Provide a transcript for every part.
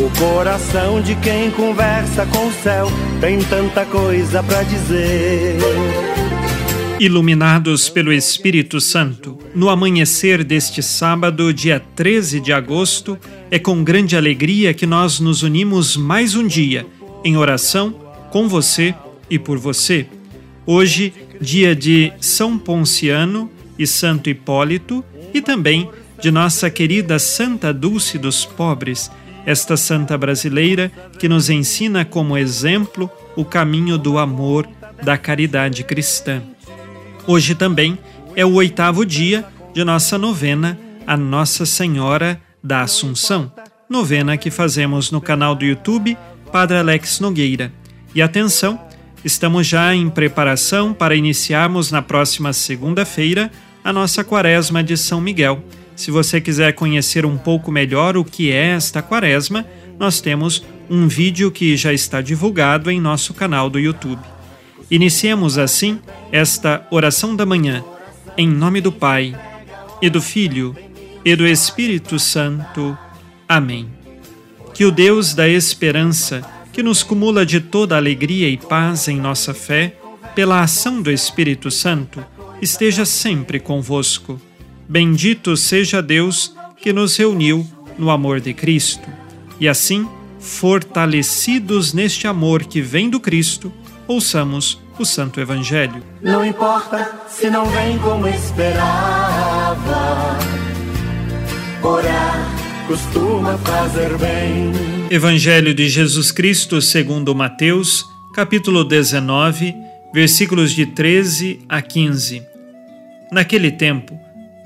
O coração de quem conversa com o céu tem tanta coisa para dizer. Iluminados pelo Espírito Santo, no amanhecer deste sábado, dia 13 de agosto, é com grande alegria que nós nos unimos mais um dia em oração com você e por você. Hoje, dia de São Ponciano e Santo Hipólito e também de nossa querida Santa Dulce dos Pobres, esta santa brasileira que nos ensina como exemplo o caminho do amor, da caridade cristã. Hoje também é o oitavo dia de nossa novena a Nossa Senhora da Assunção, novena que fazemos no canal do YouTube Padre Alex Nogueira. E atenção, estamos já em preparação para iniciarmos na próxima segunda-feira a nossa Quaresma de São Miguel. Se você quiser conhecer um pouco melhor o que é esta Quaresma, nós temos um vídeo que já está divulgado em nosso canal do YouTube. Iniciemos assim esta oração da manhã, em nome do Pai, e do Filho, e do Espírito Santo. Amém. Que o Deus da esperança, que nos cumula de toda alegria e paz em nossa fé, pela ação do Espírito Santo, esteja sempre convosco. Bendito seja Deus que nos reuniu no amor de Cristo. E assim, fortalecidos neste amor que vem do Cristo, ouçamos o Santo Evangelho. Não importa se não vem como esperava, orar costuma fazer bem. Evangelho de Jesus Cristo segundo Mateus, capítulo 19, versículos de 13 a 15. Naquele tempo,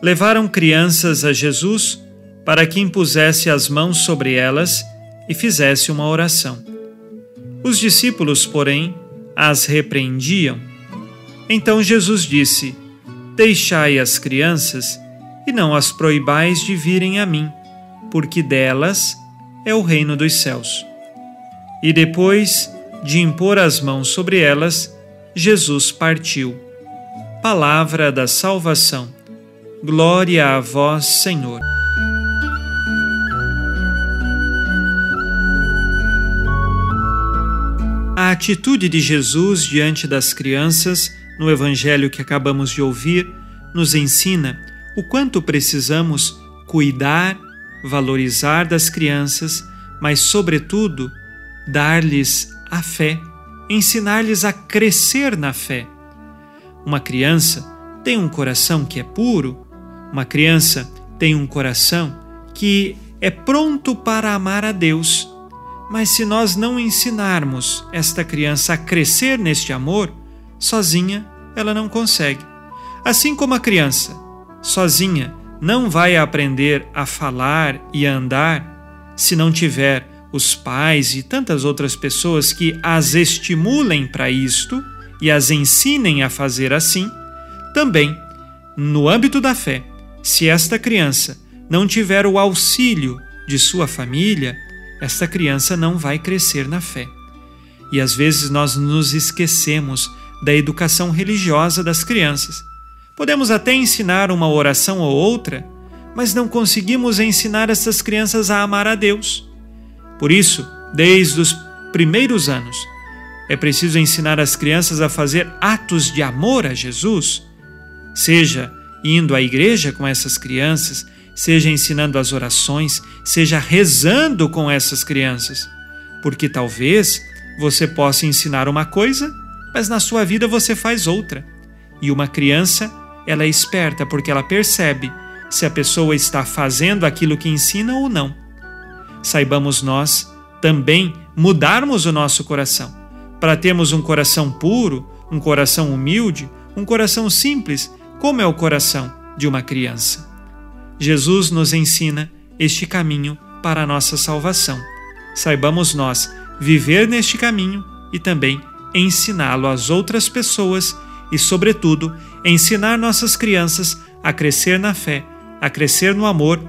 levaram crianças a Jesus para que impusesse as mãos sobre elas e fizesse uma oração. Os discípulos, porém, as repreendiam. Então Jesus disse: Deixai as crianças e não as proibais de virem a mim, porque delas é o reino dos céus. E depois de impor as mãos sobre elas, Jesus partiu. Palavra da salvação. Glória a vós, Senhor. A atitude de Jesus diante das crianças, no evangelho que acabamos de ouvir, nos ensina o quanto precisamos cuidar, valorizar das crianças, mas, sobretudo, dar-lhes a fé, ensinar-lhes a crescer na fé. Uma criança tem um coração que é puro, uma criança tem um coração que é pronto para amar a Deus mas se nós não ensinarmos esta criança a crescer neste amor, sozinha ela não consegue. Assim como a criança, sozinha, não vai aprender a falar e a andar se não tiver os pais e tantas outras pessoas que as estimulem para isto e as ensinem a fazer assim, também, no âmbito da fé, se esta criança não tiver o auxílio de sua família, esta criança não vai crescer na fé. E às vezes nós nos esquecemos da educação religiosa das crianças. Podemos até ensinar uma oração ou outra, mas não conseguimos ensinar essas crianças a amar a Deus. Por isso, desde os primeiros anos, é preciso ensinar as crianças a fazer atos de amor a Jesus, seja indo à igreja com essas crianças, seja ensinando as orações, seja rezando com essas crianças. Porque talvez você possa ensinar uma coisa, mas na sua vida você faz outra. E uma criança, ela é esperta porque ela percebe se a pessoa está fazendo aquilo que ensina ou não. Saibamos nós também mudarmos o nosso coração, para termos um coração puro, um coração humilde, um coração simples, como é o coração de uma criança. Jesus nos ensina este caminho para a nossa salvação. Saibamos nós viver neste caminho e também ensiná-lo às outras pessoas e, sobretudo, ensinar nossas crianças a crescer na fé, a crescer no amor,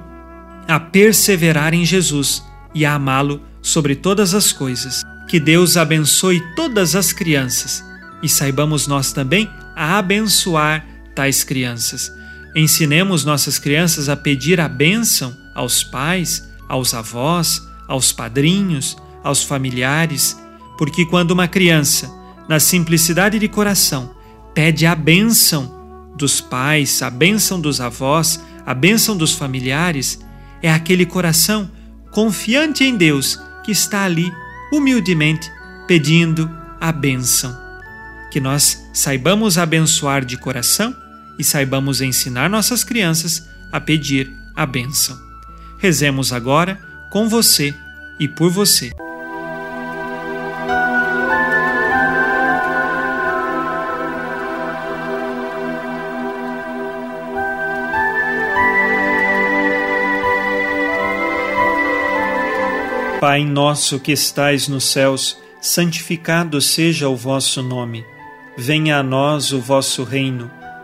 a perseverar em Jesus e a amá-lo sobre todas as coisas. Que Deus abençoe todas as crianças e saibamos nós também a abençoar tais crianças. Ensinemos nossas crianças a pedir a bênção aos pais, aos avós, aos padrinhos, aos familiares, porque quando uma criança, na simplicidade de coração, pede a bênção dos pais, a bênção dos avós, a bênção dos familiares, é aquele coração confiante em Deus que está ali humildemente pedindo a bênção. Que nós saibamos abençoar de coração e saibamos ensinar nossas crianças a pedir a bênção. Rezemos agora com você e por você. Pai nosso que estais nos céus, santificado seja o vosso nome. Venha a nós o vosso reino.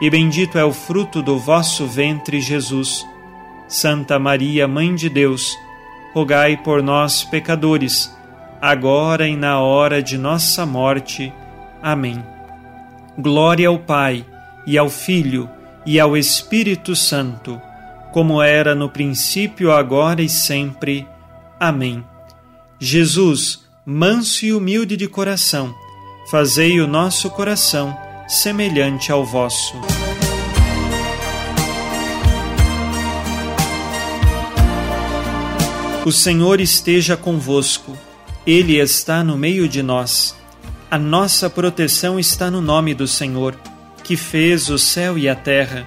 e bendito é o fruto do vosso ventre, Jesus. Santa Maria, Mãe de Deus, rogai por nós, pecadores, agora e na hora de nossa morte. Amém. Glória ao Pai, e ao Filho, e ao Espírito Santo, como era no princípio, agora e sempre. Amém. Jesus, manso e humilde de coração, fazei o nosso coração semelhante ao vosso. O Senhor esteja convosco, Ele está no meio de nós. A nossa proteção está no nome do Senhor, que fez o céu e a terra.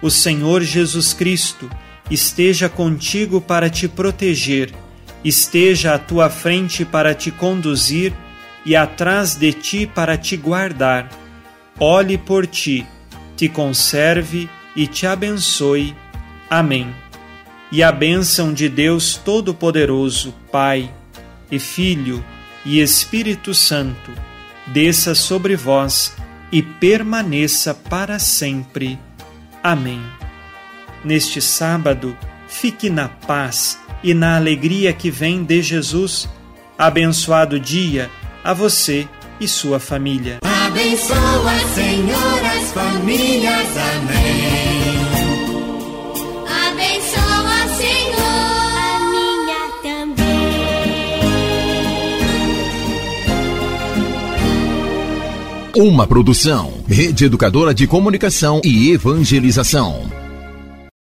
O Senhor Jesus Cristo esteja contigo para te proteger esteja à tua frente para te conduzir e atrás de ti para te guardar. Olhe por ti, te conserve e te abençoe. Amém. E a bênção de Deus Todo-Poderoso, Pai e Filho e Espírito Santo, desça sobre vós e permaneça para sempre. Amém. Neste sábado, fique na paz e na alegria que vem de Jesus. Abençoado dia a você e sua família. Abençoa, Senhor, as famílias. Amém. Uma produção, Rede Educadora de Comunicação e Evangelização.